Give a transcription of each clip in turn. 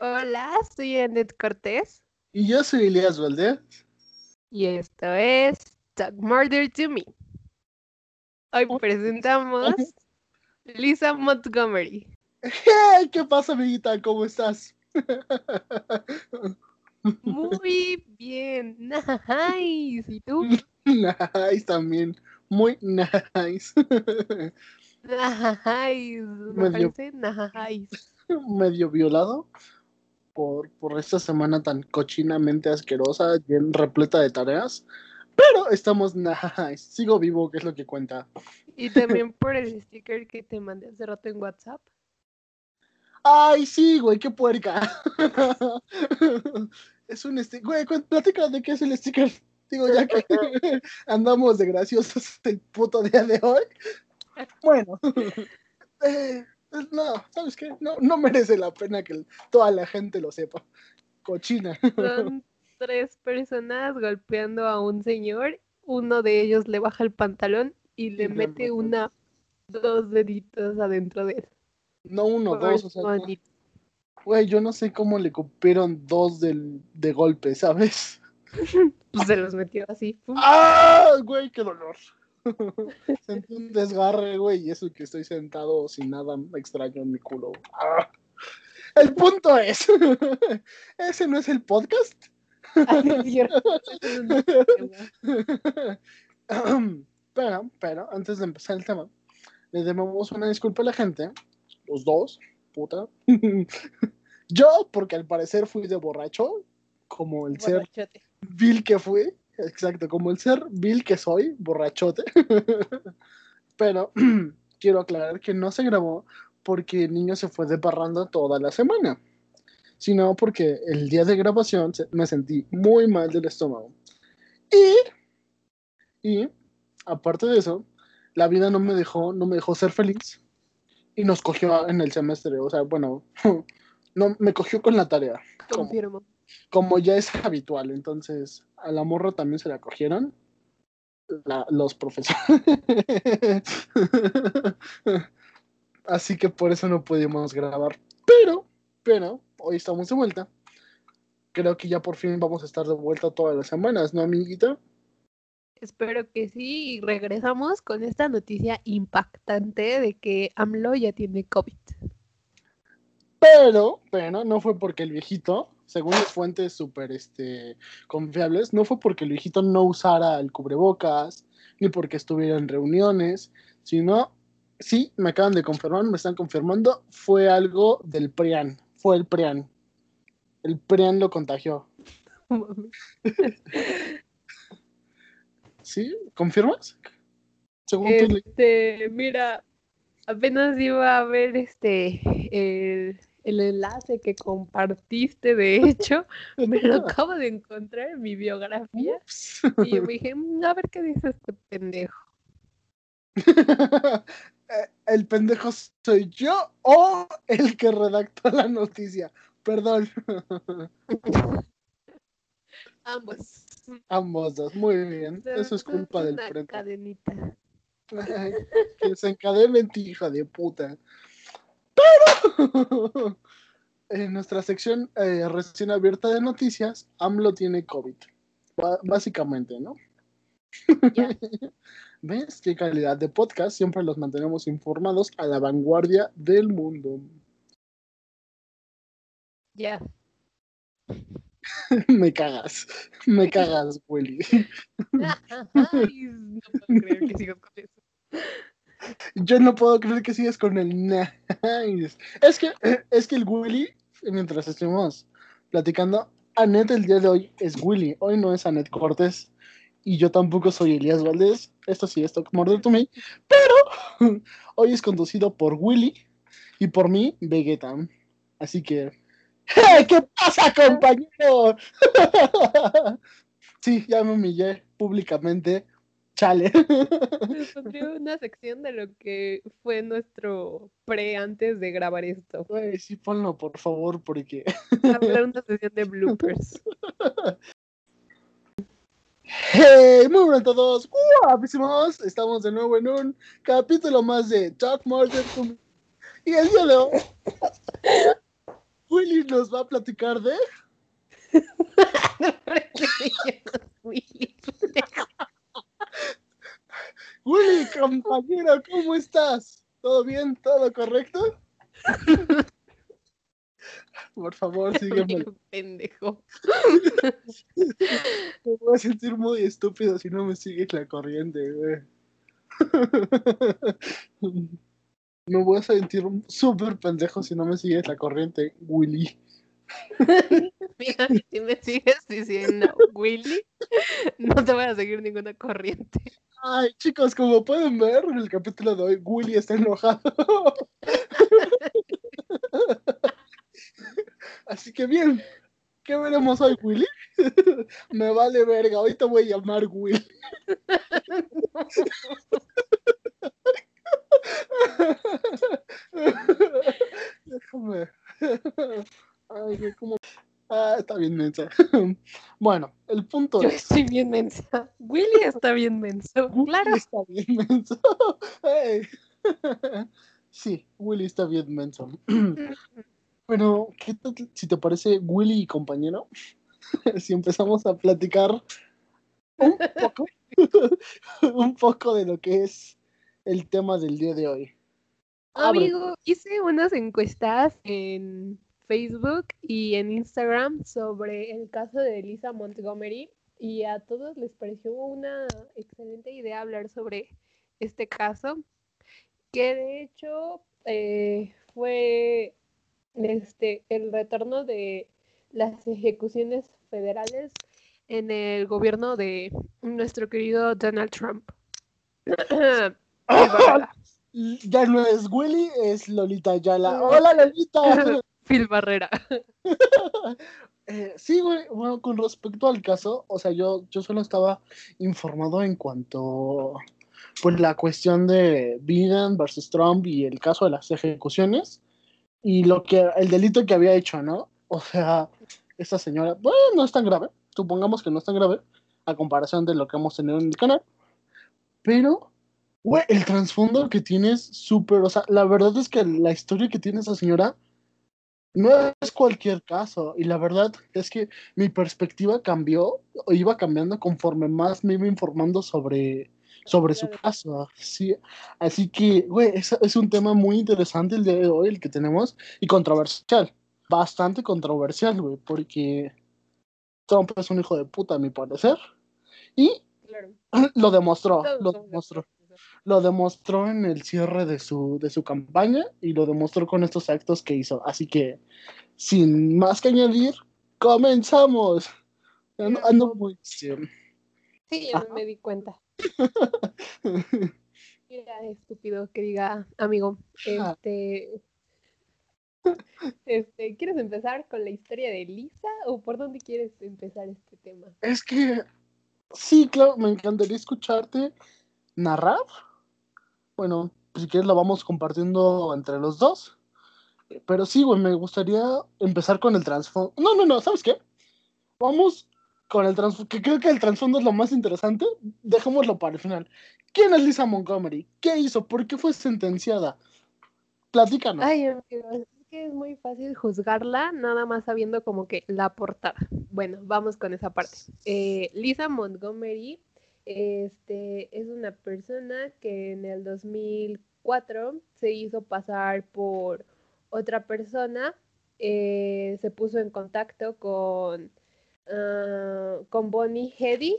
Hola, soy Annette Cortés Y yo soy Elías Valdez. y esto es Talk Murder to Me. Hoy presentamos Lisa Montgomery. Hey, ¿Qué pasa, amiguita? ¿Cómo estás? Muy bien, nice. ¿Y tú? Nice también. Muy nice. Nice. Me Medio- parece nice. Medio violado por, por esta semana tan cochinamente asquerosa, bien repleta de tareas. Pero estamos nice. Sigo vivo, que es lo que cuenta. Y también por el sticker que te mandé hace rato en WhatsApp. Ay, sí, güey, qué puerca. es un sticker. Güey, platica de qué es el sticker. Digo, ya que andamos de graciosos el puto día de hoy. Bueno, eh, no, ¿sabes qué? No, no merece la pena que toda la gente lo sepa. Cochina. Son tres personas golpeando a un señor. Uno de ellos le baja el pantalón y le mete una, dos deditos adentro de él. No uno, Por dos, o sea, güey, yo no sé cómo le cupieron dos del, de golpe, ¿sabes? Pues se los metió así. ¡Ah! Güey, qué dolor. Sentí un desgarre, güey, y eso que estoy sentado sin nada extraño en mi culo. ¡Ah! El punto es, ese no es el podcast. Pero, pero, antes de empezar el tema, le debemos una disculpa a la gente, los dos, puta. Yo, porque al parecer fui de borracho, como el ser vil que fui, exacto, como el ser vil que soy, borrachote. Pero quiero aclarar que no se grabó porque el niño se fue de parranda toda la semana, sino porque el día de grabación me sentí muy mal del estómago. Y, y aparte de eso, la vida no me dejó, no me dejó ser feliz y nos cogió en el semestre, o sea, bueno, no me cogió con la tarea ¿Cómo? Como ya es habitual, entonces a la morra también se la cogieron la- los profesores. Así que por eso no pudimos grabar. Pero, pero, hoy estamos de vuelta. Creo que ya por fin vamos a estar de vuelta todas las semanas, ¿no, amiguita? Espero que sí. Y regresamos con esta noticia impactante de que AMLO ya tiene COVID. Pero, pero, no fue porque el viejito, según fuentes súper este, confiables, no fue porque el viejito no usara el cubrebocas, ni porque estuviera en reuniones, sino, sí, me acaban de confirmar, me están confirmando, fue algo del PRIAN, fue el PRIAN. El PRIAN lo contagió. ¿Sí? ¿Confirmas? Según tú, le- Este, mira, apenas iba a ver este el, el enlace que compartiste, de hecho, me lo acabo de encontrar en mi biografía y yo me dije, "Mm, a ver qué dice este pendejo. Eh, el pendejo soy yo o el que redactó la noticia. Perdón. Ambos. Ambos dos, muy bien. Eso es culpa del frente. cadenita. que se encadene en ti, hija de puta. Pero en nuestra sección eh, recién abierta de noticias, AMLO tiene COVID. Básicamente, ¿no? ¿Ves qué calidad de podcast? Siempre los mantenemos informados a la vanguardia del mundo. Ya. me cagas, me cagas, Willy. Ay, no puedo creer que sigas con eso. Yo no puedo creer que sigues con el nice. Es que, es que el Willy, mientras estuvimos platicando, Anet el día de hoy es Willy. Hoy no es Anet Cortés. Y yo tampoco soy Elías Valdés. Esto sí es Talk Murder to Me. Pero hoy es conducido por Willy y por mí, Vegeta. Así que. ¡Hey! ¿Qué pasa, compañero? sí, ya me humillé públicamente. Chale. Les pondré una sección de lo que fue nuestro pre antes de grabar esto. Güey, sí, ponlo, por favor, porque. Habrá una sesión de bloopers. ¡Hey! Muy buenas a todos. ¡Guapísimos! Estamos de nuevo en un capítulo más de Talk Murder. Y el día de hoy. Willy nos va a platicar de. Willy. Willy, compañero, ¿cómo estás? ¿Todo bien? ¿Todo correcto? Por favor, sígueme. Pendejo. Me voy a sentir muy estúpido si no me sigues la corriente, güey. Me voy a sentir súper pendejo si no me sigues la corriente, Willy. Mira, si me sigues diciendo Willy, no te voy a seguir ninguna corriente. Ay, chicos, como pueden ver en el capítulo de hoy, Willy está enojado. Así que bien, ¿qué veremos hoy, Willy? Me vale verga, te voy a llamar Willy. Déjame. Ay, como. Ah, está bien mensa. Bueno, el punto Yo es. estoy bien mensa. Willy está bien menso. Willy Claro. está bien menso. Ey. Sí, Willy está bien menso. Bueno, ¿qué tal si te parece Willy y compañero? Si empezamos a platicar un poco, un poco de lo que es el tema del día de hoy. Abre. Amigo, hice unas encuestas en Facebook y en Instagram sobre el caso de Lisa Montgomery y a todos les pareció una excelente idea hablar sobre este caso, que de hecho eh, fue este, el retorno de las ejecuciones federales en el gobierno de nuestro querido Donald Trump. Ya no es Willy, es Lolita Ayala. ¡Hola, Lolita! Phil Barrera. Eh, sí, güey, bueno, con respecto al caso, o sea, yo, yo solo estaba informado en cuanto, pues, la cuestión de Biden versus Trump y el caso de las ejecuciones y lo que, el delito que había hecho, ¿no? O sea, esta señora, bueno, no es tan grave, supongamos que no es tan grave, a comparación de lo que hemos tenido en el canal, pero, güey, el trasfondo que tiene es súper, o sea, la verdad es que la historia que tiene esa señora no es cualquier caso, y la verdad es que mi perspectiva cambió, o iba cambiando conforme más me iba informando sobre, sobre su caso. Sí, así que, güey, es, es un tema muy interesante el día de hoy, el que tenemos, y controversial, bastante controversial, güey, porque Trump es un hijo de puta, a mi parecer, y Claro. lo demostró, Todos lo demostró. Lo demostró en el cierre de su, de su campaña y lo demostró con estos actos que hizo. Así que, sin más que añadir, comenzamos. Ando, ando muy... sí. Sí, ya Ajá. me di cuenta. Mira, estúpido que diga, amigo, Ajá. este, este, ¿quieres empezar con la historia de Lisa o por dónde quieres empezar este tema? Es que, sí, claro, me encantaría escucharte narrar. Bueno, si quieres lo vamos compartiendo entre los dos. Pero sí, güey, me gustaría empezar con el trasfondo. No, no, no, ¿sabes qué? Vamos con el trasfondo, que creo que el trasfondo es lo más interesante. Dejémoslo para el final. ¿Quién es Lisa Montgomery? ¿Qué hizo? ¿Por qué fue sentenciada? Platícanos. Ay, amigo, es que es muy fácil juzgarla nada más sabiendo como que la portada. Bueno, vamos con esa parte. Eh, Lisa Montgomery este, es una persona que en el 2004 se hizo pasar por otra persona, eh, se puso en contacto con, ah, con Bonnie Hedy,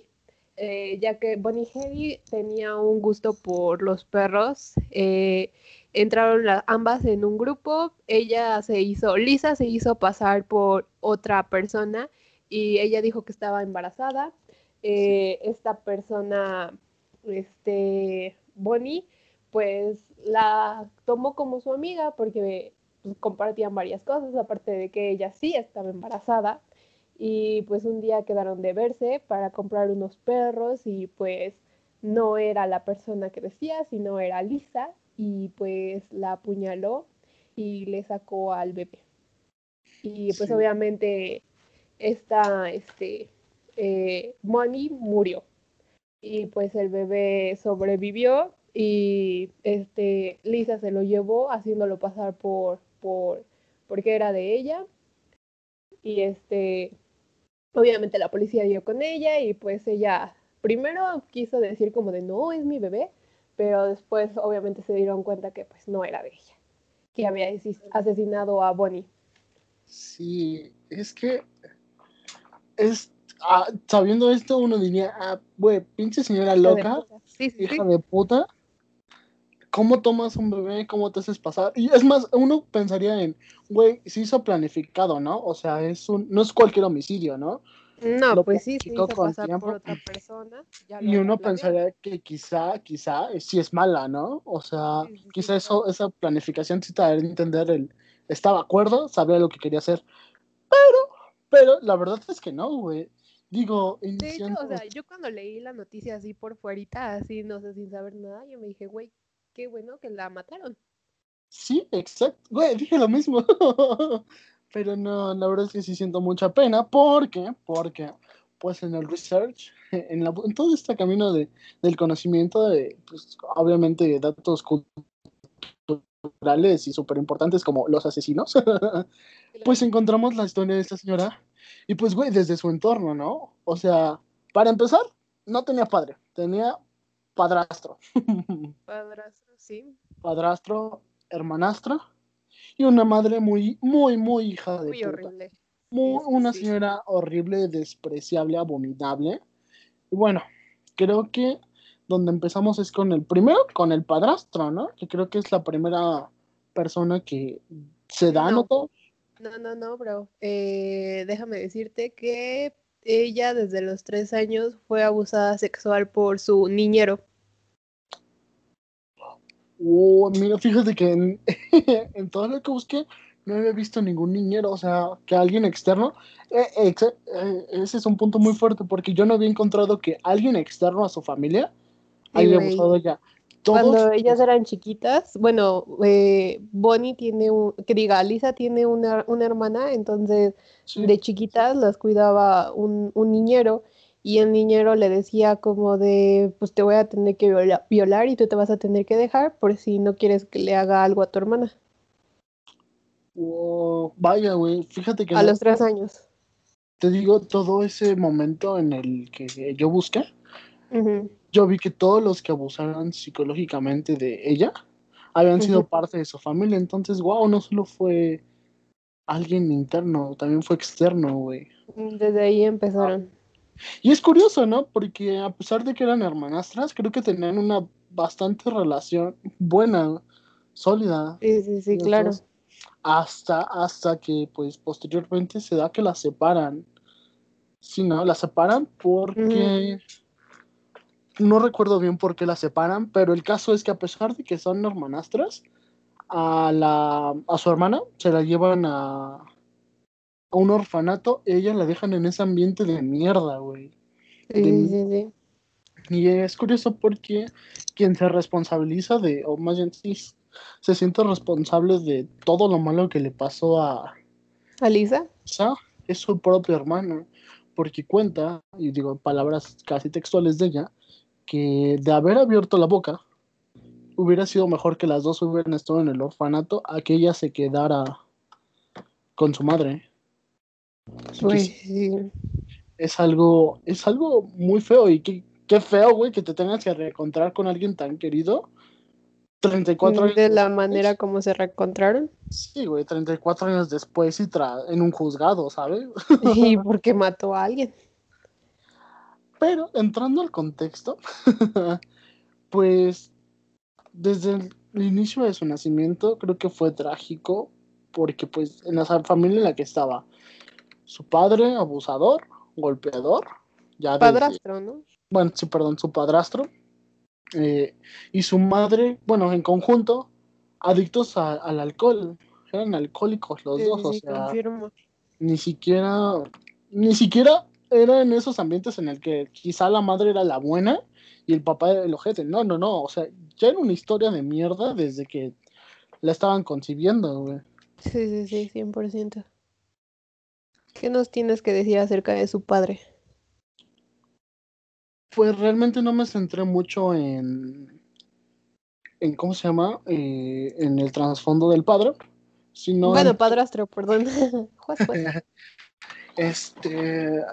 eh, ya que Bonnie Hedy tenía un gusto por los perros. eh, entraron ambas en un grupo, ella se hizo, Lisa se hizo pasar por otra persona y ella dijo que estaba embarazada. Eh, esta persona, este, Bonnie, pues la tomó como su amiga porque pues, compartían varias cosas, aparte de que ella sí estaba embarazada. Y pues un día quedaron de verse para comprar unos perros y pues no era la persona que decía, sino era Lisa y pues la apuñaló y le sacó al bebé. Y pues Sí. obviamente esta, este, eh, Money murió. Y pues el bebé sobrevivió y este, Lisa se lo llevó haciéndolo pasar por, por, porque era de ella. Y este, obviamente la policía dio con ella y pues ella primero quiso decir como de no, es mi bebé, pero después obviamente se dieron cuenta que pues no era de ella, que había asesinado a Bonnie. Sí, es que es ah, sabiendo esto uno diría, ah, güey, pinche señora loca, hija de puta, ¿cómo tomas un bebé? ¿Cómo te haces pasar? Y es más, uno pensaría en, güey, se hizo planificado, ¿no? O sea, es un, no es cualquier homicidio, ¿no? No, pues sí, se hizo pasar por otra persona. y uno pensaría que quizá, quizá, sí es mala, ¿no? O sea, quizá eso, esa planificación sí te da entender el, estaba de acuerdo, sabía lo que quería hacer, pero, pero la verdad es que no, güey. Digo, de hecho, o sea, yo cuando leí la noticia así por fuerita, así, no sé, sin saber nada, yo me dije, güey, qué bueno que la mataron. Sí, exacto, güey, dije lo mismo. Pero no, la verdad es que sí siento mucha pena porque, porque, pues en el research, en, la, en todo este camino de, del conocimiento, de, pues, obviamente datos culturales y súper importantes como los asesinos, pues encontramos la historia de esta señora y pues, güey, desde su entorno, ¿no? O sea, para empezar, no tenía padre, tenía padrastro. Padrastro, sí. Padrastro, hermanastra y una madre muy, muy, muy hija de Muy horrible. una señora horrible, despreciable, abominable. Y bueno, creo que donde empezamos es con el primero, con el padrastro, ¿no? Que creo que es la primera persona que se da, ¿no? No, no, no, bro. Eh, déjame decirte que ella desde los tres años fue abusada sexual por su niñero. Oh, mira, fíjate que en, todo lo que busqué no había visto ningún niñero, o sea, que alguien externo. Eh, eh, ese es un punto muy fuerte porque yo no había encontrado que alguien externo a su familia haya abusado ya. Cuando ellas eran chiquitas, bueno, eh, Bonnie tiene un, que diga, Lisa tiene una, una hermana, entonces de chiquitas las cuidaba un, un niñero y el niñero le decía como de, pues te voy a tener que violar y tú te vas a tener que dejar por si no quieres que le haga algo a tu hermana. vaya, güey, fíjate que... A los tres años. Te digo, todo ese momento en el que yo busqué, yo vi que todos los que abusaron psicológicamente de ella habían sido parte de su familia, entonces, wow, no solo fue alguien interno, también fue externo, güey. Desde ahí empezaron. Y es curioso, ¿no? Porque a pesar de que eran hermanastras, creo que tenían una bastante relación buena, sólida. Sí, sí, sí, claro. Hasta, hasta que, pues, posteriormente se da que las separan. Sí, ¿no? Las separan porque... No recuerdo bien por qué las separan, pero el caso es que a pesar de que son hermanastras, a, la, a su hermana se la llevan a, a un orfanato, ella la dejan en ese ambiente de mierda, güey. Sí, sí, sí. Y es curioso porque quien se responsabiliza de, o más bien sí, se siente responsable de todo lo malo que le pasó a... ¿A Lisa? Es su propio hermano, porque cuenta, y digo palabras casi textuales de ella, que de haber abierto la boca, hubiera sido mejor que las dos hubieran estado en el orfanato a que ella se quedara con su madre. Pues Es algo, es algo muy feo y qué, qué feo, güey, que te tengas que reencontrar con alguien tan querido. 34 años. De la manera como se reencontraron. Sí, güey, 34 años después y en un juzgado, ¿sabes? Y porque mató a alguien. Pero entrando al contexto, pues desde el inicio de su nacimiento creo que fue trágico porque pues en la familia en la que estaba su padre abusador, golpeador, ya padrastro, ¿no? Bueno, sí, perdón, su padrastro eh, y su madre, bueno, en conjunto, adictos al alcohol, eran alcohólicos los dos, o sea, ni siquiera, ni siquiera era en esos ambientes en el que quizá la madre era la buena y el papá era el ojete, no, no, no, o sea, ya era una historia de mierda desde que la estaban concibiendo, güey. Sí, sí, sí, 100%. ¿Qué nos tienes que decir acerca de su padre? Pues realmente no me centré mucho en, en ¿cómo se llama? Eh, en el trasfondo del padre, sino... Bueno, padrastro, perdón. Este.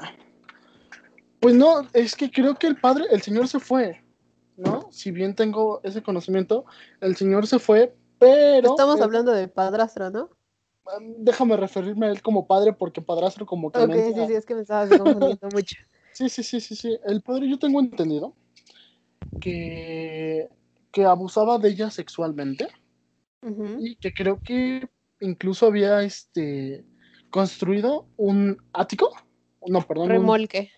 Pues no, es que creo que el padre, el señor se fue, ¿no? Si bien tengo ese conocimiento, el señor se fue, pero. Estamos eh, hablando del padrastro, ¿no? Déjame referirme a él como padre, porque padrastro como que. Ok, no sí, sí, es que me estabas confundiendo mucho. Sí, sí, sí, sí, sí. El padre, yo tengo entendido que, que abusaba de ella sexualmente y que creo que incluso había este construido un ático. No, perdón. un- Remolque.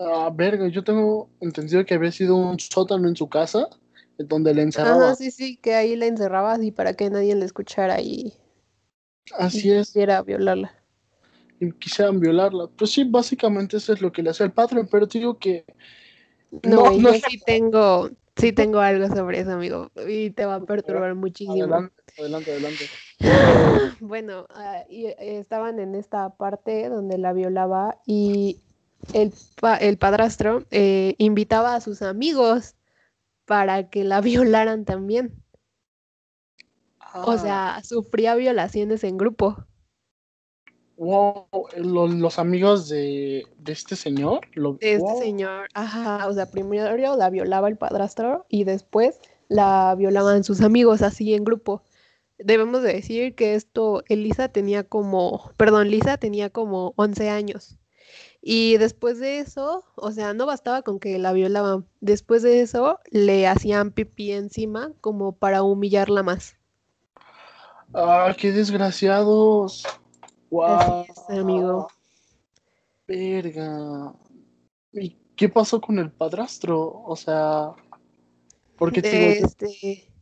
Ah, verga, yo tengo entendido que había sido un sótano en su casa, donde le encerraba. Ajá, sí, sí, que ahí la encerrabas y para que nadie la escuchara y, Así y es, quisiera violarla. y quisieran violarla. Pues sí, básicamente eso es lo que le hacía el padre, pero te digo que No, No, güey, no yo sí tengo, sí tengo algo sobre eso, amigo, y te va a perturbar muchísimo. adelante, adelante, adelante. Bueno, ah, y, eh, estaban en esta parte donde la violaba y el, pa- el padrastro eh, invitaba a sus amigos para que la violaran también. O Ah, sea, sufría violaciones en grupo. wow, lo- los amigos de, de este señor, lo, de este wow. señor. Ajá, o sea, primero la violaba el padrastro y después la violaban sus amigos así en grupo. Debemos de decir que esto, Elisa tenía como, perdón, Lisa tenía como 11 años. Y después de eso, o sea, no bastaba con que la violaban. Después de eso, le hacían pipí encima como para humillarla más. Ah, qué desgraciados. Wow. Así es, amigo. Verga. ¿Y qué pasó con el padrastro? O sea, porque te digo, Este,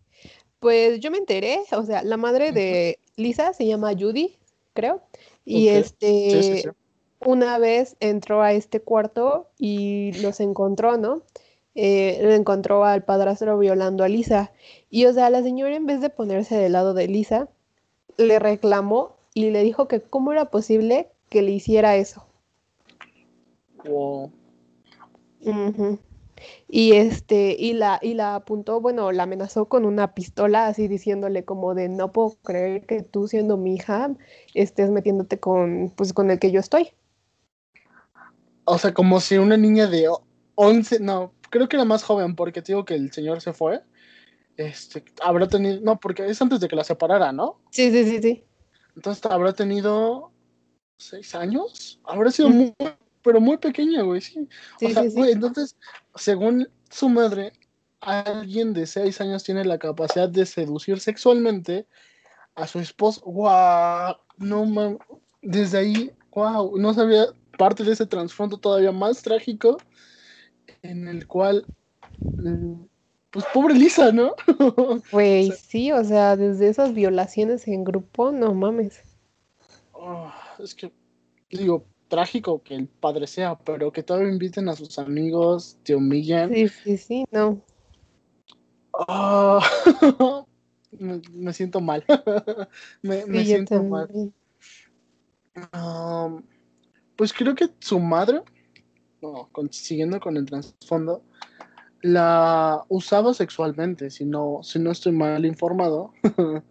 pues yo me enteré, o sea, la madre de Lisa se llama Judy, creo, y este, sí, sí, sí. Una vez entró a este cuarto y los encontró, ¿no? Eh, encontró al padrastro violando a Lisa. Y, o sea, la señora en vez de ponerse del lado de Lisa, le reclamó y le dijo que cómo era posible que le hiciera eso. wow. Y este, y la, y la apuntó, bueno, la amenazó con una pistola, así diciéndole como de no puedo creer que tú siendo mi hija estés metiéndote con, pues, con el que yo estoy. O sea, como si una niña de o- 11, no, creo que era más joven, porque te digo que el señor se fue. Este, habrá tenido, no, porque es antes de que la separara, ¿no? Sí, sí, sí, sí. Entonces habrá tenido seis años. Habrá sido muy, pero muy pequeña, güey, sí. Sí, o sea, sí, sí. güey, entonces, según su madre, alguien de seis años tiene la capacidad de seducir sexualmente a su esposo. ¡Guau! No mames. Desde ahí, wow, no sabía parte de ese trasfondo todavía más trágico en el cual, mm, pues pobre Lisa, ¿no? Güey, sí, o sea, desde esas violaciones en grupo, no mames. Oh, es que, digo, trágico que el padre sea, pero que todavía inviten a sus amigos, te humillen. Sí, sí, sí, no. Ah, me, me siento mal. me me Sí, yo siento mal. Um, pues creo que su madre, no, con- siguiendo con el trasfondo, la usaba sexualmente, si no, si no estoy mal informado,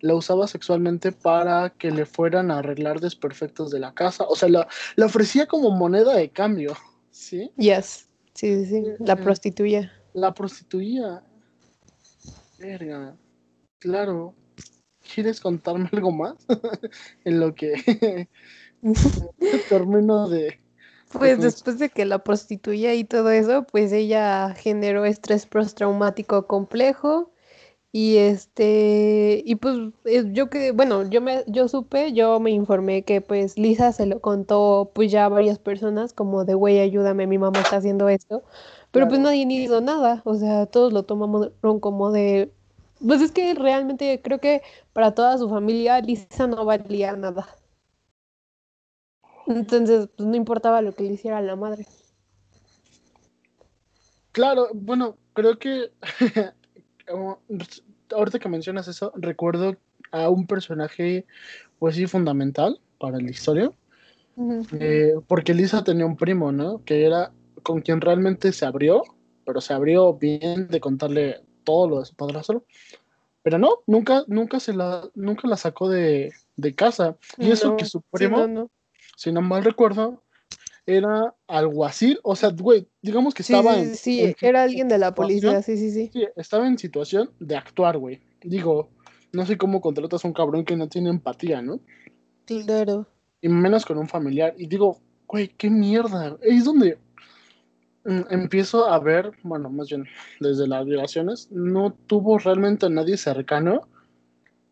la usaba sexualmente para que le fueran a arreglar desperfectos de la casa, o sea, la, la ofrecía como moneda de cambio, ¿sí? Yes. Sí, sí, sí. La Ujú. prostituía. La prostituía. Verga, claro. ¿Quieres contarme algo más? en lo que termino de... Pues después de que la prostituía y todo eso, pues ella generó estrés postraumático complejo y este y pues yo que bueno, yo me yo supe, yo me informé que pues Lisa se lo contó pues ya a varias personas como de güey, ayúdame, mi mamá está haciendo esto, pero pues nadie ni hizo nada, o sea, todos lo tomamos como de pues es que realmente creo que para toda su familia Lisa no valía nada. Entonces, pues no importaba lo que le hiciera la madre. Claro, bueno, creo que ahorita que mencionas eso, recuerdo a un personaje, pues sí, fundamental para la historia, eh, porque Lisa tenía un primo, ¿no? Que era con quien realmente se abrió, pero se abrió bien de contarle todo lo de su padrastro, pero no, nunca, nunca se la, nunca la sacó de, de casa, y eso que su sí, primo no, no. Si no mal recuerdo, era alguacil, o sea, güey, digamos que estaba sí, en... Sí, en era alguien de la policía, sí, sí, sí. Sí, estaba en situación de actuar, güey. Digo, no sé cómo contratas a un cabrón que no tiene empatía, ¿no? Claro. Y menos con un familiar. Y digo, güey, qué mierda. Es donde mm, empiezo a ver, bueno, más bien desde las violaciones, no tuvo realmente a nadie cercano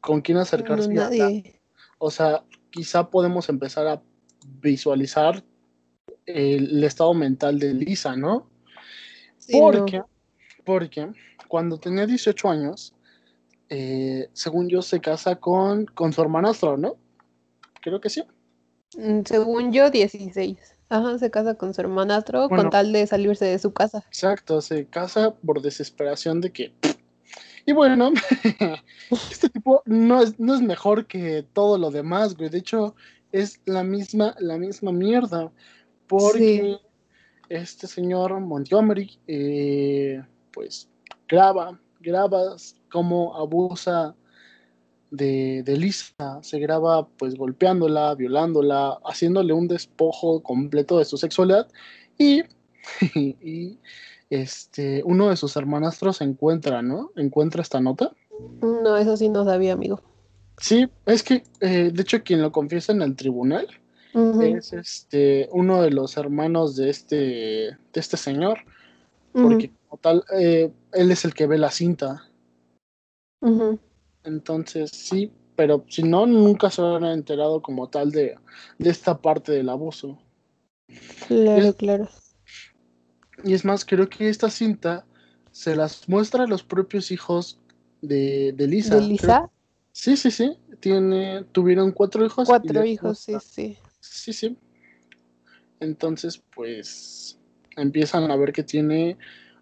con quien acercarse No, nadie. O sea, quizá podemos empezar a visualizar el, estado mental de Lisa, ¿no? Sí, no. Porque, porque cuando tenía 18 años, eh, según yo, se casa con, con su hermanastro, ¿no? Creo que sí. Mm, Según yo, 16. Ajá, se casa con su hermanastro Bueno. con tal de salirse de su casa. Exacto, se casa por desesperación de que... Y bueno, este tipo no es, no es mejor que todo lo demás, güey. De hecho, es la misma, la misma mierda. Porque este señor Montgomery, eh, pues, graba, graba cómo abusa de, de Lisa. Se graba, pues, golpeándola, violándola, haciéndole un despojo completo de su sexualidad. Y, y este, uno de sus hermanastros encuentra, ¿no? Encuentra esta nota. No, eso sí no sabía, amigo. Sí, es que, eh, de hecho, quien lo confiesa en el tribunal es este uno de los hermanos de este de este señor porque como tal eh, él es el que ve la cinta. Entonces sí pero si no nunca se habrán enterado como tal de, de esta parte del abuso. Claro, Es- claro. y es más creo que esta cinta se las muestra a los propios hijos de, de Lisa. ¿De Lisa? Sí sí sí tiene tuvieron cuatro hijos Cuatro hijos, sí, sí. Sí, sí. Entonces, pues empiezan a ver que tiene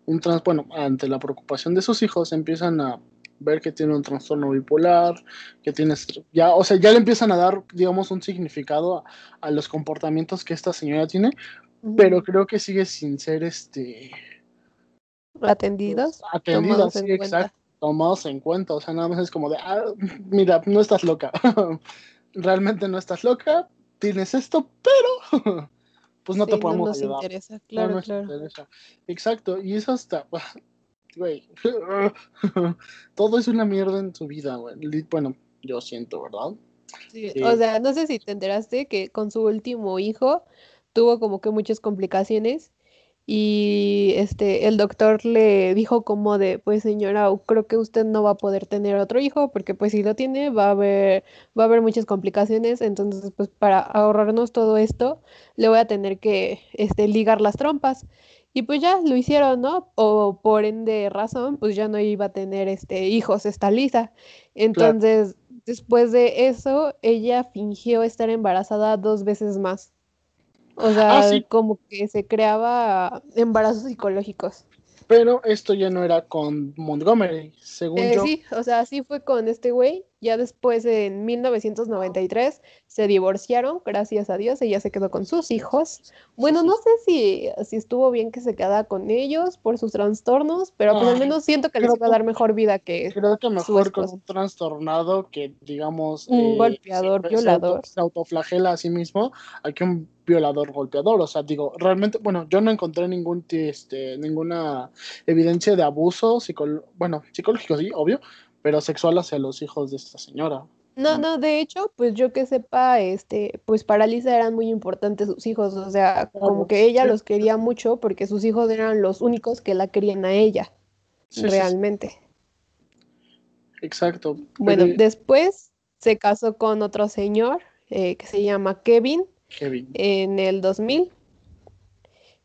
un trans, bueno, ante la preocupación de sus hijos, empiezan a ver que tiene un trastorno bipolar, que tiene, ya, o sea, ya le empiezan a dar, digamos, un significado a, a los comportamientos que esta señora tiene, pero creo que sigue sin ser, este, ¿Atendidos? atendida, Tomados sí, exacto, tomados en cuenta, o sea, nada más es como de, ah, mira, no estás loca, realmente no estás loca, tienes esto, pero pues no te podemos nos ayudar. interesa, No claro, nos claro. interesa. Exacto, y eso hasta, güey, todo es una mierda en su vida, güey. Bueno, yo siento, ¿verdad? Sí, Sí. O sea, no sé si te enteraste que con su último hijo tuvo como que muchas complicaciones y este el doctor le dijo como de, pues señora, creo que usted no va a poder tener otro hijo porque pues si lo tiene va a haber va a haber muchas complicaciones, entonces pues para ahorrarnos todo esto le voy a tener que este ligar las trompas. Y pues ya lo hicieron, ¿no? O por ende razón, pues ya no iba a tener este hijos esta Lisa. Entonces, después de eso, ella fingió estar embarazada dos veces más. O sea, Ah, sí. como que se creaba embarazos psicológicos. Pero esto ya no era con Montgomery, según Eh, yo. sí, o sea, así fue con este güey. Ya después, en 1993, se divorciaron, gracias a Dios. Ella se quedó con sus hijos. Bueno, no sé si, si estuvo bien que se quedara con ellos por sus trastornos, pero pues al menos siento que les iba a dar mejor vida que Creo que mejor con un trastornado que, digamos, Un eh, golpeador, se- violador. Se, auto- se autoflagela a sí mismo a que un violador golpeador. O sea, digo, realmente, bueno, yo no encontré ningún, este, ninguna evidencia de abuso, psicol bueno, psicológico, sí, obvio, pero sexual hacia los hijos de esta señora. No, no, de hecho, pues yo que sepa, este, pues para Lisa eran muy importantes sus hijos, o sea, como Claro, que ella los quería mucho porque sus hijos eran los únicos que la querían a ella, Sí, sí, sí, realmente. exacto. Bueno, Pero- después se casó con otro señor eh, que se llama Kevin Kevin. en el 2000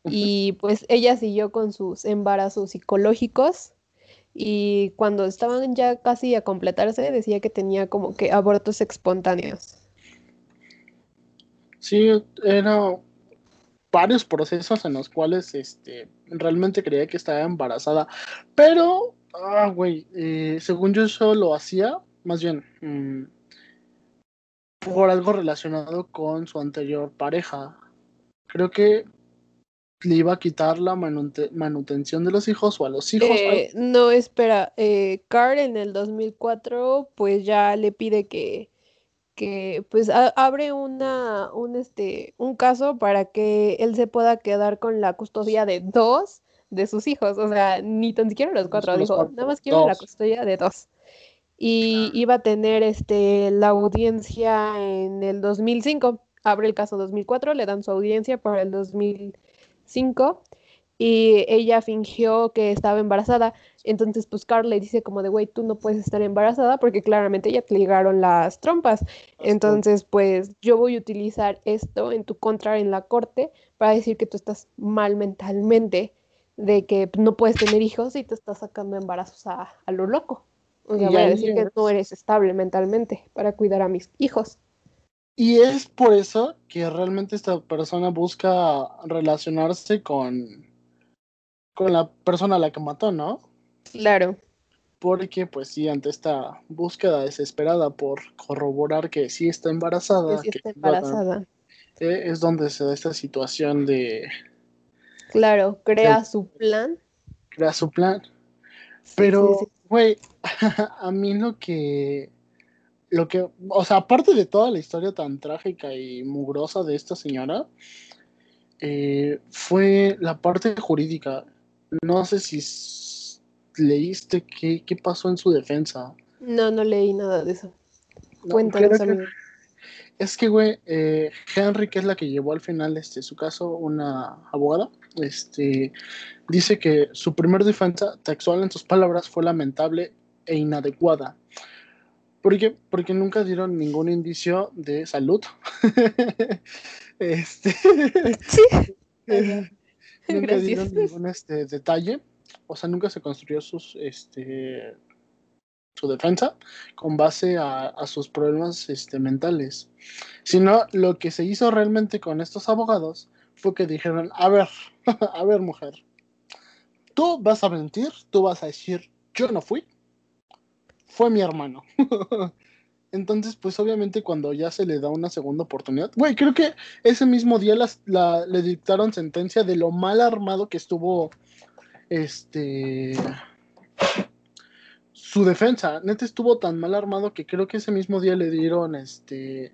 y pues ella siguió con sus embarazos psicológicos y cuando estaban ya casi a completarse decía que tenía como que abortos espontáneos. Sí, eran varios procesos en los cuales este, realmente creía que estaba embarazada. Pero, ah, güey, eh, según yo eso lo hacía, más bien, mm, por algo relacionado con su anterior pareja. Creo que le iba a quitar la manute- manutención de los hijos o a los hijos. Eh, no, espera, eh, Carl en el 2004 pues ya le pide que, que pues abre una, un, este, un caso para que él se pueda quedar con la custodia de dos de sus hijos, o sea, ni tan siquiera los cuatro, dijo, nada más quiero la custodia de dos. Y iba a tener este, la audiencia en el 2005, abre el caso 2004, le dan su audiencia para el 2005 y ella fingió que estaba embarazada. Entonces, pues Carl le dice como de, güey, tú no puedes estar embarazada porque claramente ya te ligaron las trompas. Entonces, pues yo voy a utilizar esto en tu contra en la corte para decir que tú estás mal mentalmente, de que no puedes tener hijos y te estás sacando embarazos a, lo loco. O sea, voy a decir que no eres estable mentalmente para cuidar a mis hijos. Y es por eso que realmente esta persona busca relacionarse con con la persona a la que mató, ¿no? Claro. Porque, pues sí, ante esta búsqueda desesperada por corroborar que sí está embarazada. Que sí está embarazada. Eh, es donde se da esta situación de. Claro, crea su plan. Crea su plan. Pero, güey, a mí lo que. Lo que. O sea, aparte de toda la historia tan trágica y mugrosa de esta señora, eh, fue la parte jurídica no sé si leíste qué, qué pasó en su defensa. No, no leí nada de eso. Cuéntanos, amigo. Es que, güey, eh, Henry, que es la que llevó al final este, su caso, una abogada, este, dice que su primer defensa textual en sus palabras fue lamentable e inadecuada. ¿Por qué? Porque nunca dieron ningún indicio de salud. este. Sí. nunca dieron ningún este, detalle, o sea, nunca se construyó sus, este, su defensa con base a, sus problemas este, mentales, sino lo que se hizo realmente con estos abogados fue que dijeron, a ver, a ver mujer, tú vas a mentir, tú vas a decir, yo no fui, fue mi hermano. Entonces, pues obviamente cuando ya se le da una segunda oportunidad, güey, creo que ese mismo día le dictaron sentencia de lo mal armado que estuvo este su defensa. Neta estuvo tan mal armado que creo que ese mismo día le dieron este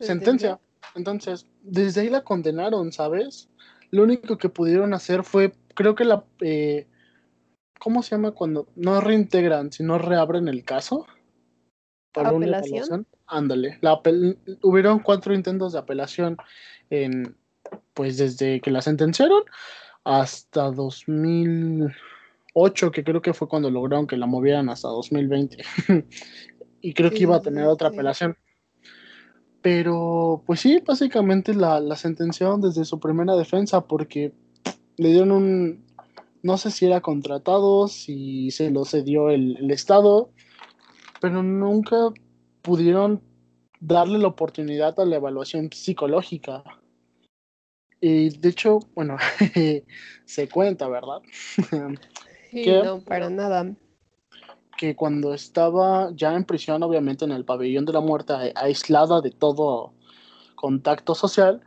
sentencia. Entonces, desde ahí la condenaron, ¿sabes? Lo único que pudieron hacer fue, creo que la... Eh, ¿Cómo se llama cuando no reintegran, sino reabren el caso? apelación. Ándale, la hubieron cuatro intentos de apelación en, pues desde que la sentenciaron hasta 2008, que creo que fue cuando lograron que la movieran hasta 2020. y creo que iba a tener otra apelación. Pero, pues sí, básicamente la, la sentenciaron desde su primera defensa porque le dieron un, no sé si era contratado, si se lo cedió el, el Estado, pero nunca pudieron darle la oportunidad a la evaluación psicológica. Y de hecho, bueno, se cuenta, ¿verdad? que, no, para nada. Que cuando estaba ya en prisión, obviamente en el pabellón de la muerte, aislada de todo contacto social,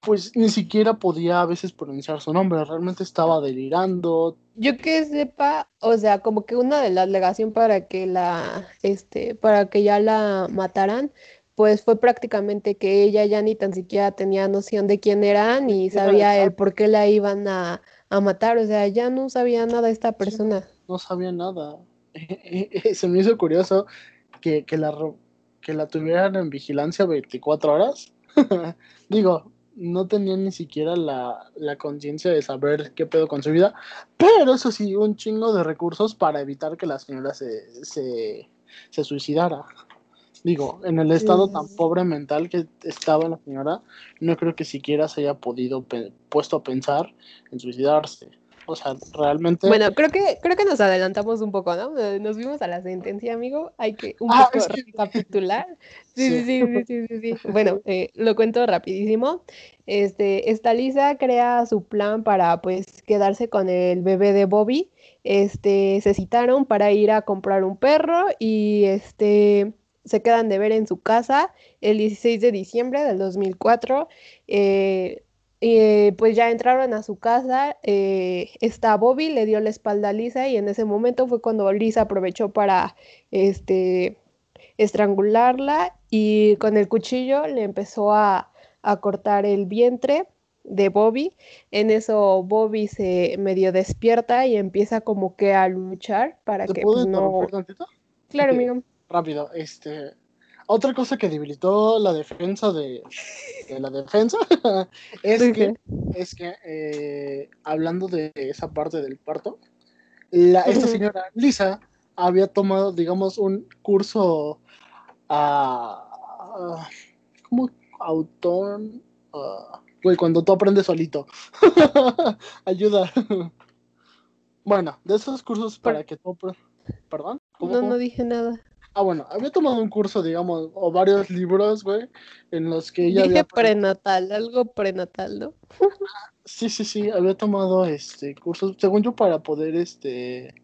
pues ni siquiera podía a veces pronunciar su nombre, realmente estaba delirando. Yo que sepa, o sea, como que una de las alegaciones para que la, este, para que ya la mataran, pues fue prácticamente que ella ya ni tan siquiera tenía noción de quién era, ni sabía el por qué la iban a, matar, o sea, ya no sabía nada esta persona. No sabía nada. Se me hizo curioso que, que, la, que la tuvieran en vigilancia 24 horas. Digo, no tenía ni siquiera la, conciencia de saber qué pedo con su vida, pero eso sí, un chingo de recursos para evitar que la señora se, se, se suicidara. Digo, en el estado tan pobre mental que estaba la señora, no creo que siquiera se haya podido puesto a pensar en suicidarse. O sea, realmente. Bueno, creo que, creo que nos adelantamos un poco, ¿no? Nos vimos a la sentencia, amigo. Hay que un ah, poco recapitular. Sí, sí, sí, sí, sí, sí, Bueno, eh, lo cuento rapidísimo. Este, esta Lisa crea su plan para pues quedarse con el bebé de Bobby. Este, se citaron para ir a comprar un perro y este se quedan de ver en su casa el 16 de diciembre del 2004. Eh, eh, pues ya entraron a su casa, eh, está Bobby, le dio la espalda a Lisa y en ese momento fue cuando Lisa aprovechó para este, estrangularla y con el cuchillo le empezó a, cortar el vientre de Bobby. En eso Bobby se medio despierta y empieza como que a luchar para que pues, no... Tantito? Claro, amigo. Rápido, este... Otra cosa que debilitó la defensa de, la defensa es, que, es que, eh, hablando de esa parte del parto, la, esta señora Lisa había tomado, digamos, un curso a... ¿Cómo? Autón... cuando tú aprendes solito. Ayuda. bueno, de esos cursos para que tú... ¿Perdón? no, no dije nada. Ah, bueno, había tomado un curso, digamos, o varios libros, güey, en los que ella Dije prenatal, algo prenatal, ¿no? sí, sí, sí, había tomado este cursos, según yo, para poder este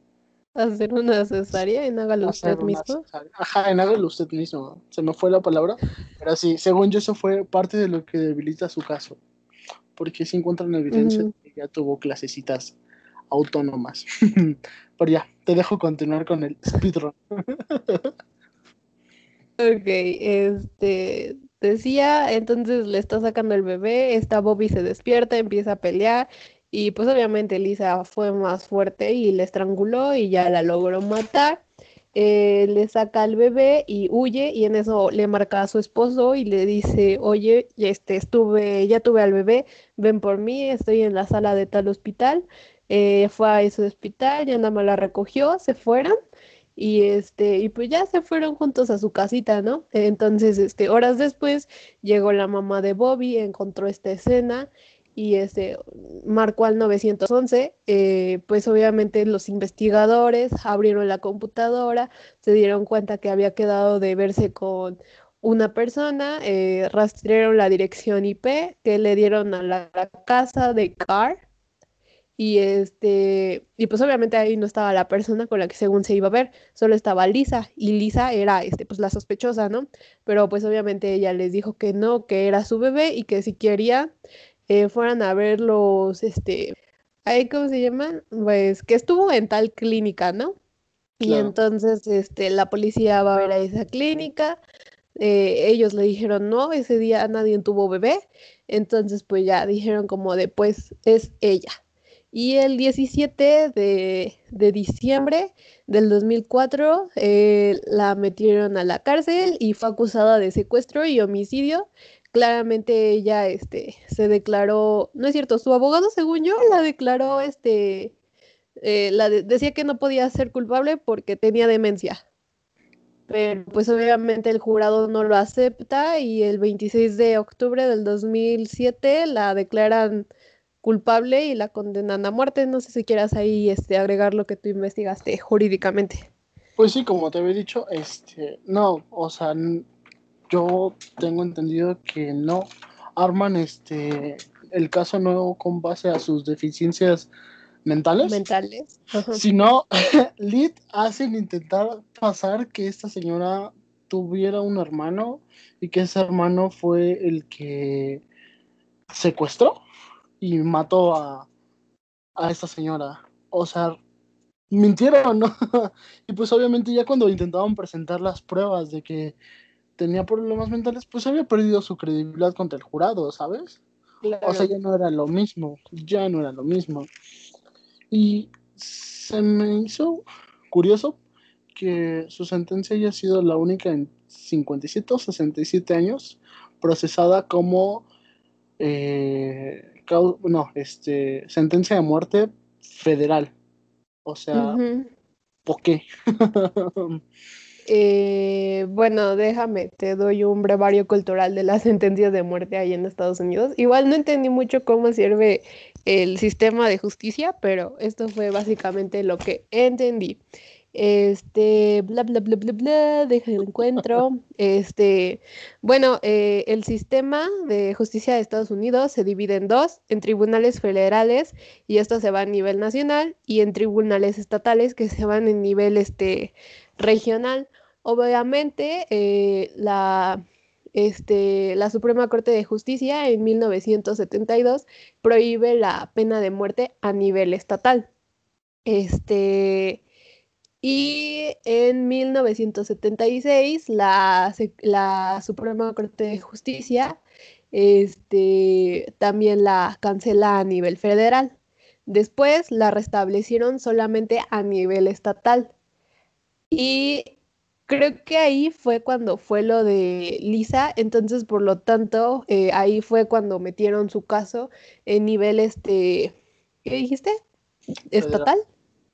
hacer una cesárea en hágalo usted mismo. Ajá, en hágalo usted mismo. Se me fue la palabra. Pero sí, según yo, eso fue parte de lo que debilita su caso. Porque se encuentran evidencia de que ya tuvo clasecitas autónomas. Pero ya, te dejo continuar con el speedrun. ok, este decía, entonces le está sacando el bebé, esta Bobby se despierta, empieza a pelear y pues obviamente Lisa fue más fuerte y le estranguló y ya la logró matar. Eh, le saca al bebé y huye y en eso le marca a su esposo y le dice, oye, este, estuve, ya tuve al bebé, ven por mí, estoy en la sala de tal hospital eh, fue a ese hospital, ya nada más la recogió, se fueron y este y pues ya se fueron juntos a su casita, ¿no? Entonces, este horas después llegó la mamá de Bobby, encontró esta escena y este marcó al 911, eh, pues obviamente los investigadores abrieron la computadora, se dieron cuenta que había quedado de verse con una persona, eh, rastrearon la dirección IP que le dieron a la casa de Carr y este, y pues obviamente ahí no estaba la persona con la que según se iba a ver, solo estaba Lisa, y Lisa era este, pues la sospechosa, ¿no? Pero pues obviamente ella les dijo que no, que era su bebé y que si quería eh, fueran a ver los, este, ahí cómo se llaman, pues que estuvo en tal clínica, ¿no? Y entonces este, la policía va a ver a esa clínica, eh, ellos le dijeron no, ese día nadie tuvo bebé, entonces pues ya dijeron como de pues es ella. Y el 17 de, diciembre del 2004 eh, la metieron a la cárcel y fue acusada de secuestro y homicidio. Claramente ella este, se declaró, no es cierto, su abogado, según yo, la declaró, este, eh, la decía que no podía ser culpable porque tenía demencia. Pero pues obviamente el jurado no lo acepta y el 26 de octubre del 2007 la declaran culpable y la condenan a muerte. No sé si quieras ahí este, agregar lo que tú investigaste jurídicamente. Pues sí, como te había dicho, este, no, o sea, yo tengo entendido que no arman este el caso nuevo con base a sus deficiencias mentales. Mentales. Sino, Lid hacen intentar pasar que esta señora tuviera un hermano y que ese hermano fue el que secuestró y mató a, a esta señora. O sea, mintieron, ¿no? y pues obviamente ya cuando intentaban presentar las pruebas de que tenía problemas mentales, pues había perdido su credibilidad contra el jurado, ¿sabes? O sea, ya no era lo mismo, ya no era lo mismo. Y se me hizo curioso que su sentencia haya sido la única en 57 o 67 años procesada como eh, no, este, sentencia de muerte federal. O sea, ¿por qué? Eh, bueno, déjame, te doy un brevario cultural de las sentencias de muerte ahí en Estados Unidos. Igual no entendí mucho cómo sirve el sistema de justicia, pero esto fue básicamente lo que entendí. Este, bla, bla, bla, bla, bla, deja el encuentro. Este, bueno, eh, el sistema de justicia de Estados Unidos se divide en dos, en tribunales federales, y esto se va a nivel nacional, y en tribunales estatales que se van en nivel este, regional. Obviamente, eh, la, este, la Suprema Corte de Justicia en 1972 prohíbe la pena de muerte a nivel estatal. Este, Y en 1976 la, la Suprema Corte de Justicia este, también la cancela a nivel federal. Después la restablecieron solamente a nivel estatal. Y creo que ahí fue cuando fue lo de Lisa, entonces por lo tanto eh, ahí fue cuando metieron su caso en nivel este, ¿qué dijiste? ¿Estatal?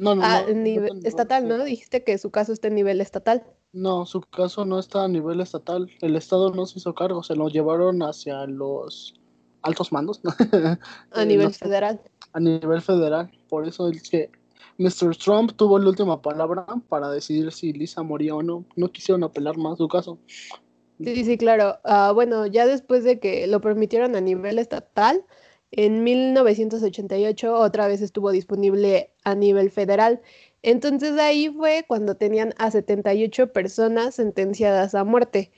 No, no, ah, no, nivel, estatal, ¿no? Dijiste que su caso está en nivel estatal. No, su caso no está a nivel estatal. El Estado no se hizo cargo, se lo llevaron hacia los altos mandos. a nivel federal. A nivel federal. Por eso es que Mr. Trump tuvo la última palabra para decidir si Lisa moría o no. No quisieron apelar más su caso. Sí, sí, claro. Ah, bueno, ya después de que lo permitieron a nivel estatal, en 1988 otra vez estuvo disponible a nivel federal. Entonces ahí fue cuando tenían a 78 personas sentenciadas a muerte,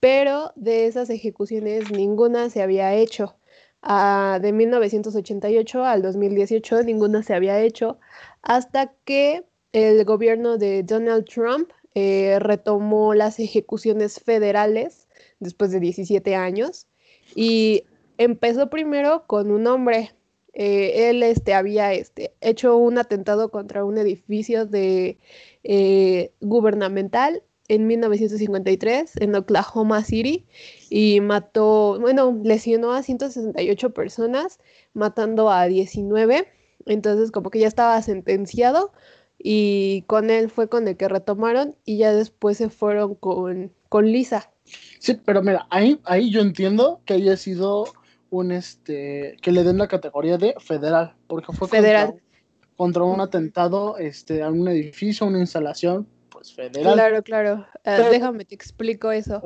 pero de esas ejecuciones ninguna se había hecho. De 1988 al 2018 ninguna se había hecho hasta que el gobierno de Donald Trump eh, retomó las ejecuciones federales después de 17 años y empezó primero con un hombre. Eh, él este, había este, hecho un atentado contra un edificio de, eh, gubernamental en 1953 en Oklahoma City y mató, bueno, lesionó a 168 personas, matando a 19. Entonces como que ya estaba sentenciado y con él fue con el que retomaron y ya después se fueron con, con Lisa. Sí, pero mira, ahí, ahí yo entiendo que haya sido un este que le den la categoría de federal, porque fue federal. Contra, un atentado este, a un edificio, una instalación pues federal. Claro, claro. Ah, déjame te explico eso.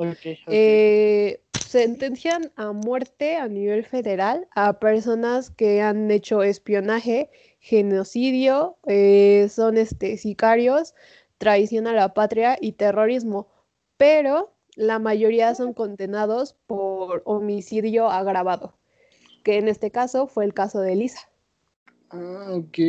Eh, sentencian a muerte a nivel federal a personas que han hecho espionaje, genocidio, eh, son este, sicarios, traición a la patria y terrorismo, pero la mayoría son condenados por homicidio agravado, que en este caso fue el caso de Elisa. Ah, ok.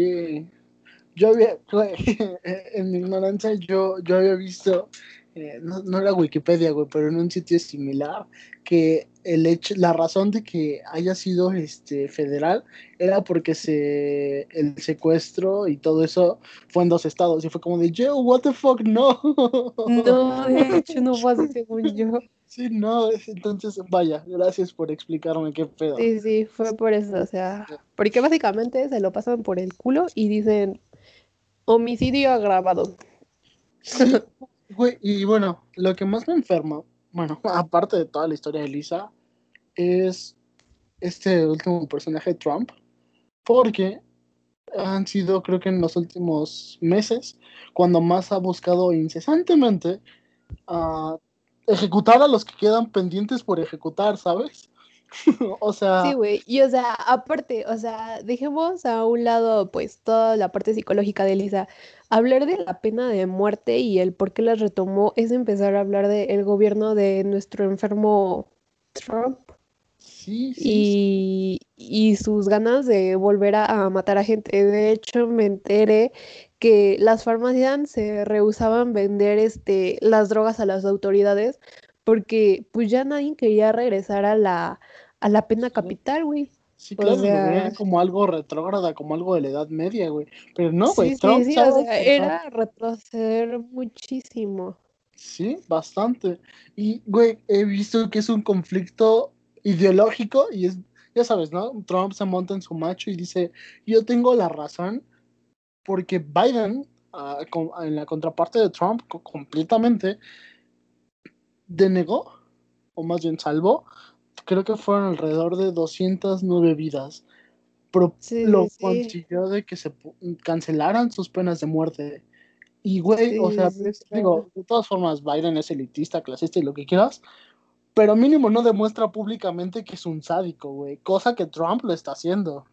Yo había, en mi ignorancia, yo, yo había visto, eh, no, no, era Wikipedia, güey, pero en un sitio similar, que el hecho, la razón de que haya sido este federal era porque se el secuestro y todo eso fue en dos estados y fue como de yo what the fuck no no de hecho no fue así según yo. Sí no entonces vaya gracias por explicarme qué pedo. Sí sí fue por eso o sea porque básicamente se lo pasan por el culo y dicen homicidio agravado güey y bueno lo que más me enferma bueno, aparte de toda la historia de Lisa, es este último personaje Trump, porque han sido, creo que en los últimos meses, cuando más ha buscado incesantemente a ejecutar a los que quedan pendientes por ejecutar, ¿sabes? o sea. Sí, güey. Y o sea, aparte, o sea, dejemos a un lado, pues, toda la parte psicológica de Lisa. Hablar de la pena de muerte y el por qué la retomó es empezar a hablar del gobierno de nuestro enfermo Trump. Sí, sí, y, sus ganas de volver a, matar a gente. De hecho, me enteré que las farmacias se rehusaban vender este, las drogas a las autoridades porque pues ya nadie quería regresar a la, a la pena capital, güey. Sí, claro, era como algo retrógrada, como algo de la Edad Media, güey. Pero no, güey, sí, sí, sí, o sea, era retroceder muchísimo. Sí, bastante. Y, güey, he visto que es un conflicto ideológico y es, ya sabes, ¿no? Trump se monta en su macho y dice, yo tengo la razón porque Biden, uh, en la contraparte de Trump, completamente denegó, o más bien salvó, creo que fueron alrededor de 209 vidas. Pero lo consiguió de que se cancelaran sus penas de muerte. Y, güey, o sea, digo, de todas formas, Biden es elitista, clasista y lo que quieras, pero mínimo no demuestra públicamente que es un sádico, güey, cosa que Trump lo está haciendo.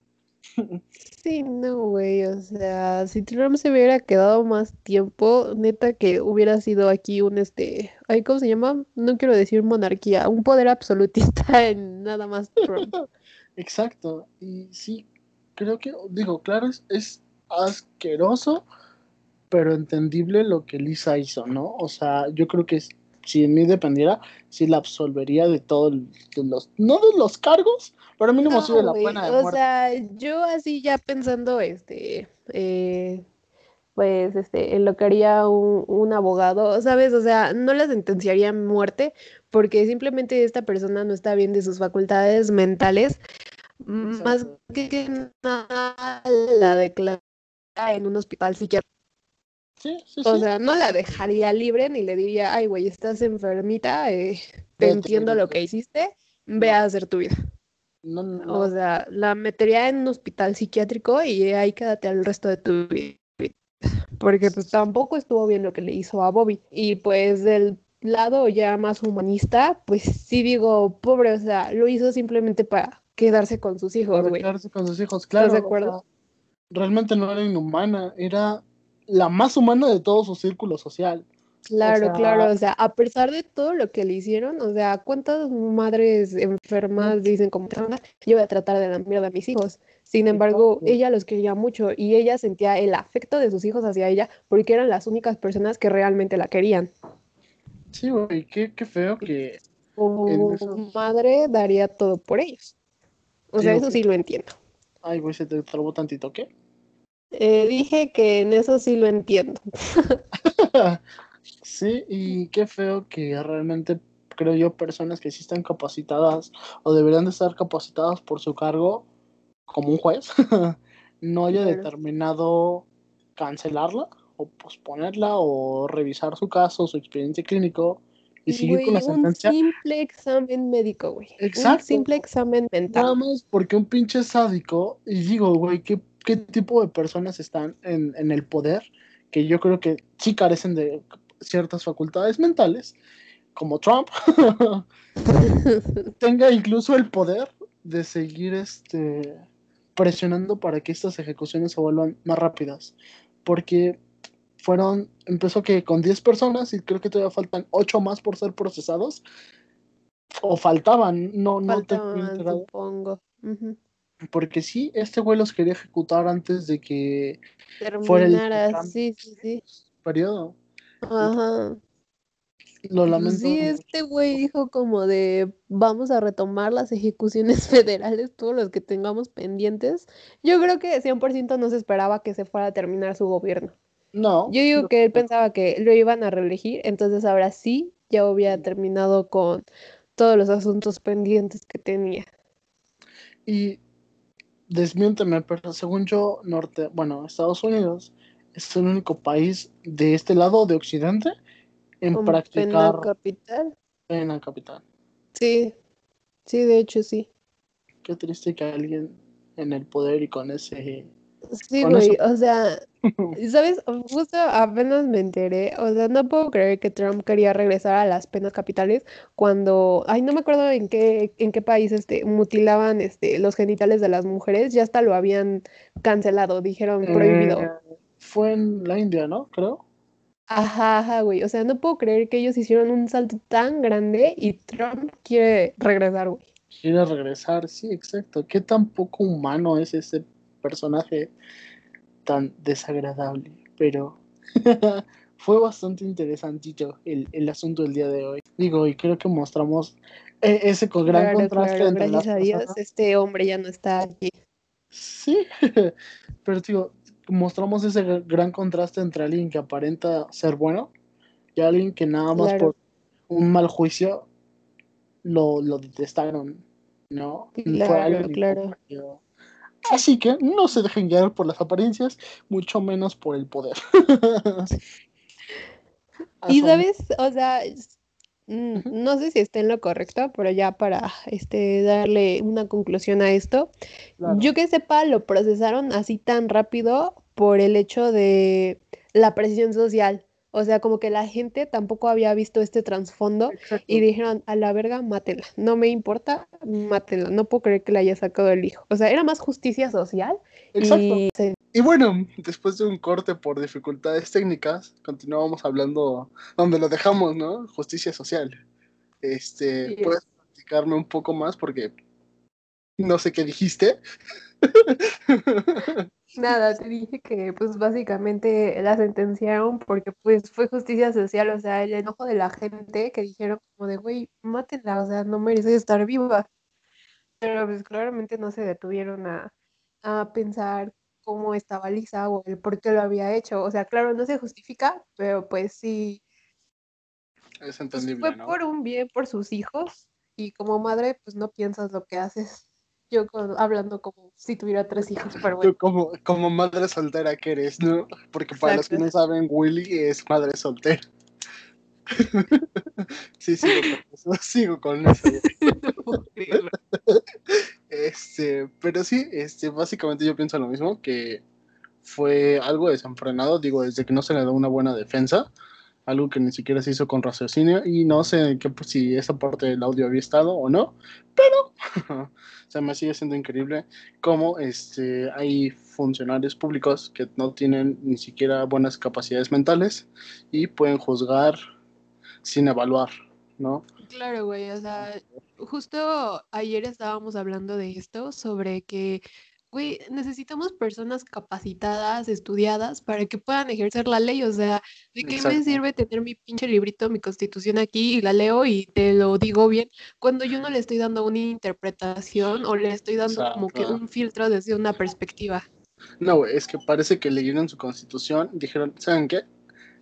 Sí, no, güey, o sea, si Trump se hubiera quedado más tiempo, neta que hubiera sido aquí un, este, ay, ¿cómo se llama? No quiero decir monarquía, un poder absolutista en nada más. Exacto, y sí, creo que, digo, claro, es, es asqueroso pero entendible lo que Lisa hizo, ¿no? O sea, yo creo que si en mí dependiera, sí la absolvería de todos los, no de los cargos, pero mínimo no, sí de la pena de O sea, yo así ya pensando, este, eh, pues, este, en lo que haría un, un, abogado, ¿sabes? O sea, no la sentenciaría a muerte porque simplemente esta persona no está bien de sus facultades mentales, más que nada la declara en un hospital psiquiátrico. Sí, sí, o sea, no la dejaría libre ni le diría, ay, güey, estás enfermita, eh, te entiendo lo que hiciste, ve a hacer tu vida. No, no, O sea, la metería en un hospital psiquiátrico y ahí quédate el resto de tu vida. Porque pues tampoco estuvo bien lo que le hizo a Bobby. Y pues del lado ya más humanista, pues sí digo, pobre, o sea, lo hizo simplemente para quedarse con sus hijos, güey. Quedarse con sus hijos, claro. ¿Estás de acuerdo? realmente no era inhumana, era la más humana de todo su círculo social. Claro, o sea, claro, o sea, a pesar de todo lo que le hicieron, o sea, ¿cuántas madres enfermas dicen como, yo voy a tratar de la mierda a mis hijos? Sin embargo, ella los quería mucho y ella sentía el afecto de sus hijos hacia ella porque eran las únicas personas que realmente la querían. Sí, güey, qué, qué feo que... Esos... madre daría todo por ellos. O sea, eso sí lo entiendo. Ay, güey, se te trabó tantito, ¿qué? Eh, dije que en eso sí lo entiendo. sí, y qué feo que realmente creo yo personas que sí están capacitadas o deberían de estar capacitadas por su cargo como un juez no haya determinado cancelarla o posponerla o revisar su caso, su expediente clínico y seguir güey, con la sentencia. Un simple examen médico, güey. Exacto. Un simple examen mental. Nada más porque un pinche sádico, y digo, güey, ¿qué, qué tipo de personas están en, en el poder? Que yo creo que sí carecen de ciertas facultades mentales, como Trump, tenga incluso el poder de seguir este presionando para que estas ejecuciones se vuelvan más rápidas. Porque fueron, empezó que con 10 personas y creo que todavía faltan 8 más por ser procesados. O faltaban, no, faltaban, no te supongo. Uh -huh. Porque sí, este güey los quería ejecutar antes de que Terminara, fuera el sí, sí, sí. periodo. Ajá. Lo lamento. Sí, este güey dijo como de vamos a retomar las ejecuciones federales, todos los que tengamos pendientes. Yo creo que 100% no se esperaba que se fuera a terminar su gobierno. No. Yo digo que él pensaba que lo iban a reelegir, entonces ahora sí ya hubiera terminado con todos los asuntos pendientes que tenía. Y desmiénteme, pero según yo, Norte, bueno, Estados Unidos es el único país de este lado de Occidente en Con practicar pena capital. pena capital. Sí, sí, de hecho sí. Qué triste que alguien en el poder y con ese Sí, güey, o sea, ¿sabes? Justo apenas me enteré, o sea, no puedo creer que Trump quería regresar a las penas capitales cuando, ay, no me acuerdo en qué, en qué país, este, mutilaban, este, los genitales de las mujeres, ya hasta lo habían cancelado, dijeron prohibido. Eh, fue en la India, ¿no? Creo. Ajá, ajá, güey, o sea, no puedo creer que ellos hicieron un salto tan grande y Trump quiere regresar, güey. Quiere regresar, sí, exacto. Qué tan poco humano es ese personaje tan desagradable. Pero fue bastante interesantito el, el asunto del día de hoy. Digo, y creo que mostramos eh, ese gran Claro, contraste claro, entre gracias las a Dios, personas. este hombre ya no está aquí. Sí, pero digo, mostramos ese gr- gran contraste entre alguien que aparenta ser bueno y alguien que nada más Claro. por un mal juicio lo, lo detestaron, ¿no? Fue Claro, alguien claro. incomprendido. Así que no se dejen guiar por las apariencias, mucho menos por el poder. Y sabes, o sea, mm, no sé si está en lo correcto, pero ya para este darle una conclusión a esto, Claro. yo que sepa, lo procesaron así tan rápido por el hecho de la presión social. O sea, como que la gente tampoco había visto este trasfondo y dijeron, a la verga, mátela. No me importa, mátela. No puedo creer que le haya sacado el hijo. O sea, era más justicia social Exacto. y se- Y bueno, después de un corte por dificultades técnicas, continuamos hablando donde lo dejamos, ¿no? Justicia social. Este, Sí. ¿puedes platicarme un poco más? Porque No sé qué dijiste. Nada, te dije que pues básicamente la sentenciaron porque pues fue justicia social, o sea, el enojo de la gente que dijeron como de, güey, mátenla, o sea, no merece estar viva. Pero pues claramente no se detuvieron a, a pensar cómo estaba Lisa o el por qué lo había hecho. O sea, claro, no se justifica, pero pues sí. Es pues, entendible, fue ¿no? por un bien por sus hijos y como madre pues no piensas lo que haces. Yo con- hablando como si tuviera tres hijos, pero bueno. Tú como, como madre soltera que eres, ¿no? Porque para los que no saben, Willy es madre soltera. sí, sigo con eso. Sigo con eso. No. Este, pero sí, este, básicamente yo pienso lo mismo, que fue algo desenfrenado, digo, desde que no se le da una buena defensa, algo que ni siquiera se hizo con raciocinio, y no sé qué, pues, si esa parte del audio había estado o no, pero o sea, me sigue siendo increíble cómo este, hay funcionarios públicos que no tienen ni siquiera buenas capacidades mentales y pueden juzgar sin evaluar, ¿no? Claro, güey, o sea, justo ayer estábamos hablando de esto, sobre que, güey, necesitamos personas capacitadas, estudiadas, para que puedan ejercer la ley, o sea, ¿de qué me sirve tener mi pinche librito, mi constitución aquí y la leo y te lo digo bien, cuando yo no le estoy dando una interpretación o le estoy dando como que un filtro desde una perspectiva? No, güey, es que parece que leyeron su constitución, dijeron, ¿saben qué?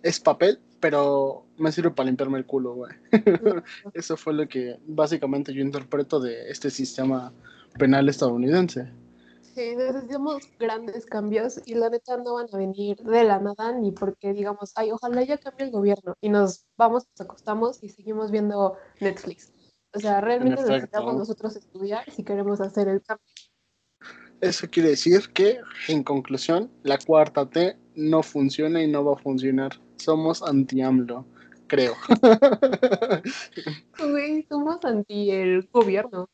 Es papel, pero me sirve para limpiarme el culo, güey. Eso fue lo que básicamente yo interpreto de este sistema penal estadounidense. Sí, necesitamos grandes cambios y la neta no van a venir de la nada ni porque digamos, ay, ojalá ya cambie el gobierno y nos vamos, nos acostamos y seguimos viendo Netflix. O sea, realmente necesitamos nosotros estudiar si queremos hacer el cambio. Eso quiere decir que, en conclusión, la cuarta T no funciona y no va a funcionar. Somos anti-AMLO, creo. Güey, somos anti el gobierno,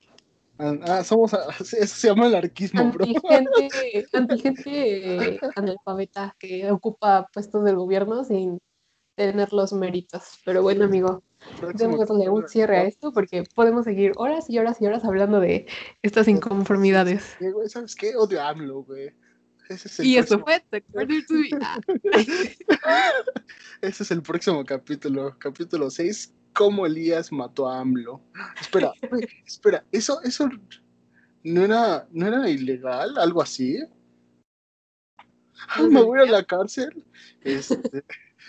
ah, somos, eso se llama anarquismo, bro. anti gente, anti gente analfabeta que ocupa puestos del gobierno sin tener los méritos. Pero bueno, amigo, démosle un cierre a esto porque podemos seguir horas y horas y horas hablando de estas inconformidades. ¿Sabes qué? Odio AMLO, güey. Ese es el Y eso próximo- fue Be- Ah. Ese es el próximo capítulo, capítulo 6, cómo Elías mató a AMLO. Espera, espera, eso, eso no era, no era ilegal, algo así. No Me voy a la cárcel. Este,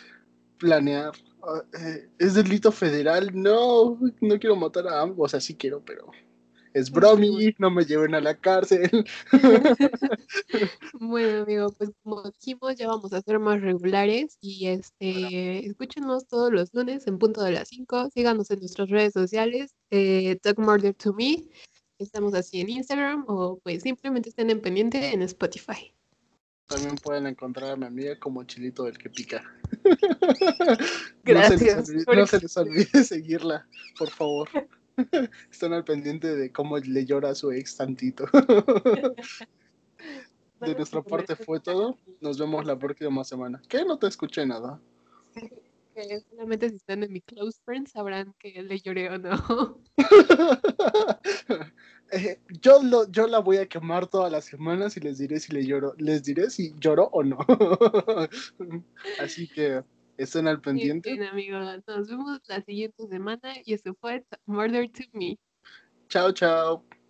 planear. ah, eh, es delito federal. No, no quiero matar a AMLO. O sea, sí quiero, pero es bromi. No me lleven a la cárcel. Bueno, amigo, pues como dijimos, ya vamos a ser más regulares y este, escúchenos todos los lunes en punto de las 5. Síganos en nuestras redes sociales, eh, Talk Murder to Me. Estamos así en Instagram o pues simplemente estén en pendiente en Spotify. También pueden encontrar a mi amiga como Chilito del que pica. Gracias No se, les olvide, por no se les olvide seguirla, por favor. Están al pendiente de cómo le llora a su ex tantito. De nuestra parte fue todo. Nos vemos la próxima semana. ¿Qué? No te escuché nada. Que solamente si están en mi close friends sabrán que le lloré o no. Eh, yo, lo, yo la voy a quemar todas las semanas y les diré si le lloro. Les diré si lloro o no. Así que estén al pendiente. Bien, amigo, nos vemos la siguiente semana y eso fue Murder to Me. Chao, chao.